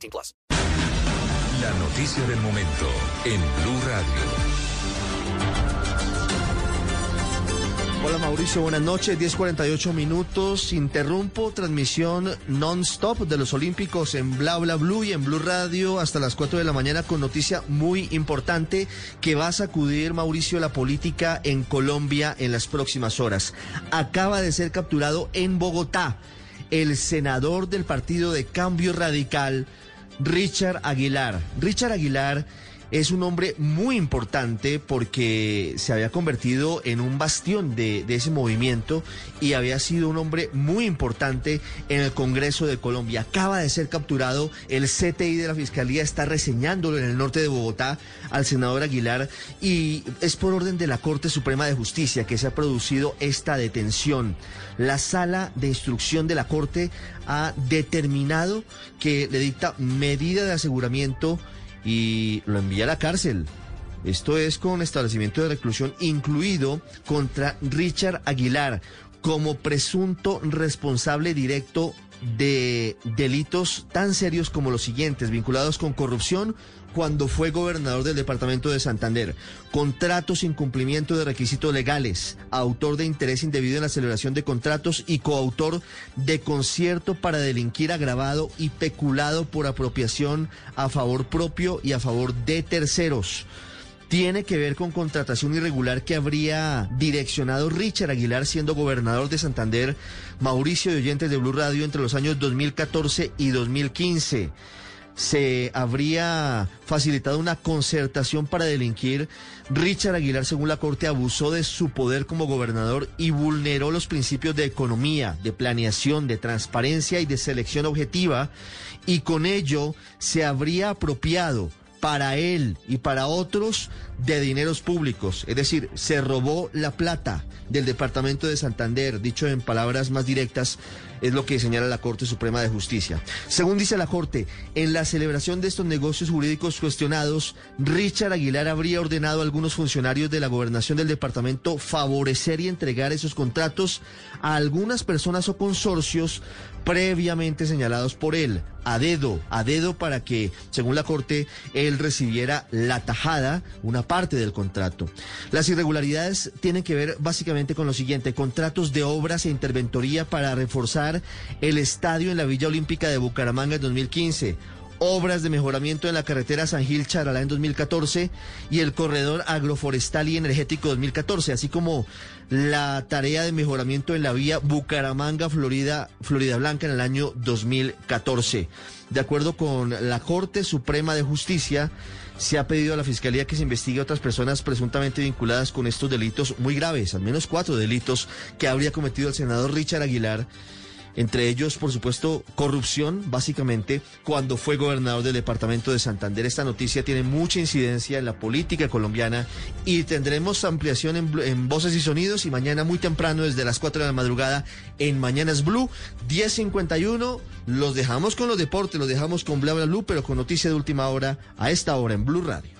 18 plus. La noticia del momento en Blue Radio. Hola Mauricio, buenas noches, 10.48 minutos. Interrumpo transmisión non-stop de los Olímpicos en Bla Bla Blue y en Blue Radio hasta las 4 de la mañana con noticia muy importante que va a sacudir Mauricio la política en Colombia en las próximas horas. Acaba de ser capturado en Bogotá el senador del partido de Cambio Radical, Richard Aguilar. Richard Aguilar es un hombre muy importante porque se había convertido en un bastión de, ese movimiento y había sido un hombre muy importante en el Congreso de Colombia. Acaba de ser capturado, el CTI de la Fiscalía está reseñándolo en el norte de Bogotá al senador Aguilar y es por orden de la Corte Suprema de Justicia que se ha producido esta detención. La sala de instrucción de la Corte ha determinado que le dicta medida de aseguramiento y lo envía a la cárcel. Esto es con establecimiento de reclusión incluido contra Richard Aguilar como presunto responsable directo de delitos tan serios como los siguientes, vinculados con corrupción cuando fue gobernador del departamento de Santander, contratos sin cumplimiento de requisitos legales, autor de interés indebido en la celebración de contratos y coautor de concierto para delinquir agravado y peculado por apropiación a favor propio y a favor de terceros tiene que ver con contratación irregular que habría direccionado Richard Aguilar siendo gobernador de Santander, Mauricio de Oyentes de Blue Radio entre los años 2014 y 2015 se habría facilitado una concertación para delinquir. Richard Aguilar, según la Corte, abusó de su poder como gobernador y vulneró los principios de economía, de planeación, de transparencia y de selección objetiva, y con ello se habría apropiado para él y para otros de dineros públicos. Es decir, se robó la plata del Departamento de Santander, dicho en palabras más directas, es lo que señala la Corte Suprema de Justicia. Según dice la Corte, en la celebración de estos negocios jurídicos cuestionados, Richard Aguilar habría ordenado a algunos funcionarios de la gobernación del departamento favorecer y entregar esos contratos a algunas personas o consorcios previamente señalados por él, a dedo, a dedo para que, según la Corte, recibiera la tajada, una parte del contrato. Las irregularidades tienen que ver básicamente con lo siguiente, contratos de obras e interventoría para reforzar el estadio en la Villa Olímpica de Bucaramanga en 2015 obras de mejoramiento en la carretera San Gil Charalá en 2014 y el corredor agroforestal y energético 2014, así como la tarea de mejoramiento en la vía Bucaramanga Florida Florida Blanca en el año 2014. De acuerdo con la Corte Suprema de Justicia, se ha pedido a la Fiscalía que se investigue a otras personas presuntamente vinculadas con estos delitos muy graves, al menos cuatro delitos que habría cometido el senador Richard Aguilar entre ellos, por supuesto, corrupción, básicamente, cuando fue gobernador del departamento de Santander. Esta noticia tiene mucha incidencia en la política colombiana y tendremos ampliación en, en Voces y Sonidos y mañana muy temprano, desde las 4 de la madrugada, en Mañanas Blue, 10.51. Los dejamos con los deportes, los dejamos con Bla Bla Blue, pero con noticia de última hora a esta hora en Blue Radio.